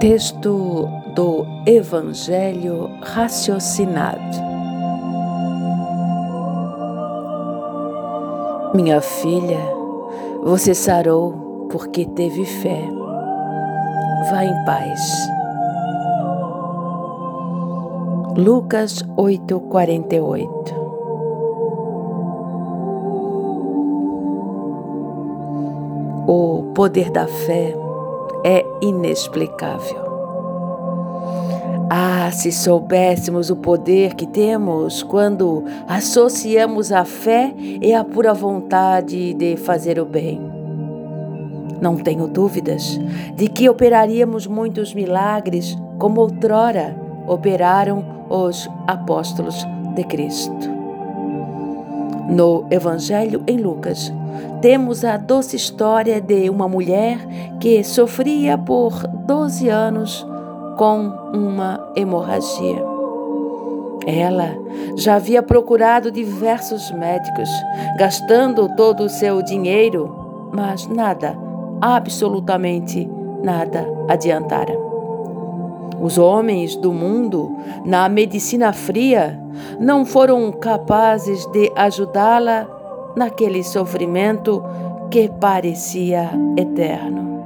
Texto do Evangelho raciocinado. Minha filha, você sarou porque teve fé. Vá em paz. Lucas 8:48 O poder da fé é inexplicável. Ah, se soubéssemos o poder que temos quando associamos a fé e a pura vontade de fazer o bem. Não tenho dúvidas de que operaríamos muitos milagres como outrora operaram os apóstolos de Cristo. No Evangelho em Lucas, temos a doce história de uma mulher que sofria por 12 anos com uma hemorragia. Ela já havia procurado diversos médicos, gastando todo o seu dinheiro, mas nada, absolutamente nada adiantara. Os homens do mundo, na medicina fria, não foram capazes de ajudá-la naquele sofrimento que parecia eterno.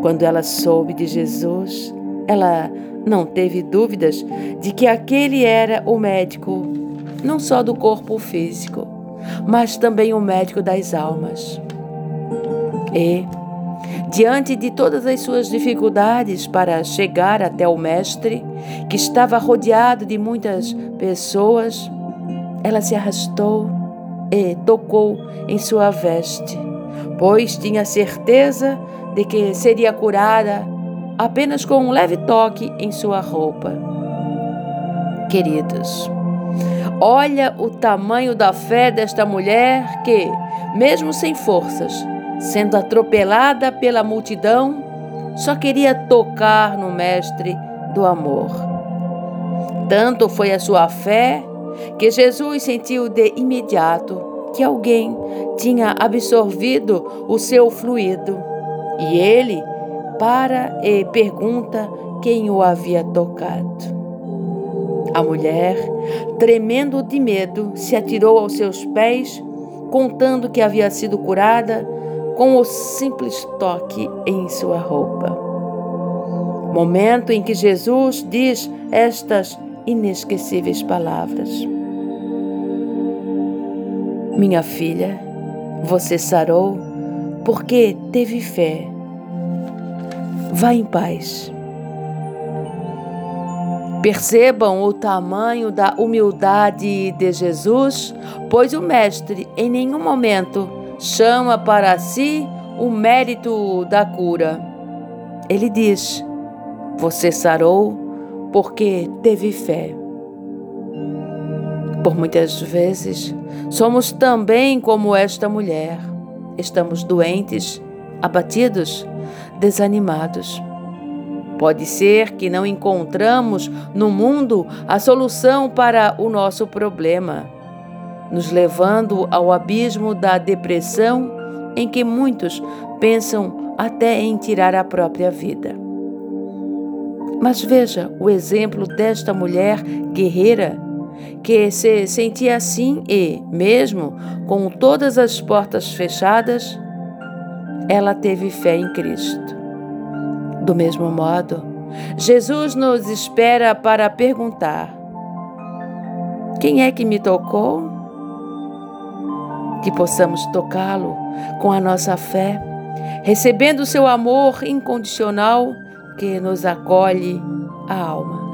Quando ela soube de Jesus, ela não teve dúvidas de que aquele era o médico, não só do corpo físico, mas também o médico das almas. E, diante de todas as suas dificuldades para chegar até o Mestre, que estava rodeado de muitas pessoas, ela se arrastou e tocou em sua veste, pois tinha certeza de que seria curada apenas com um leve toque em sua roupa. Queridos, olha o tamanho da fé desta mulher que, mesmo sem forças, sendo atropelada pela multidão, só queria tocar no Mestre do amor. Tanto foi a sua fé que Jesus sentiu de imediato que alguém tinha absorvido o seu fluido e ele para e pergunta quem o havia tocado. A mulher, tremendo de medo, se atirou aos seus pés, contando que havia sido curada com o simples toque em sua roupa. Momento em que Jesus diz estas inesquecíveis palavras: Minha filha, você sarou porque teve fé. Vá em paz. Percebam o tamanho da humildade de Jesus, pois o Mestre em nenhum momento chama para si o mérito da cura. Ele diz: Você sarou porque teve fé. Por muitas vezes, somos também como esta mulher. Estamos doentes, abatidos, desanimados. Pode ser que não encontramos no mundo a solução para o nosso problema, nos levando ao abismo da depressão em que muitos pensam até em tirar a própria vida. Mas veja o exemplo desta mulher guerreira que se sentia assim e, mesmo com todas as portas fechadas, ela teve fé em Cristo. Do mesmo modo, Jesus nos espera para perguntar: Quem é que me tocou? Que possamos tocá-lo com a nossa fé, recebendo o seu amor incondicional que nos acolhe a alma.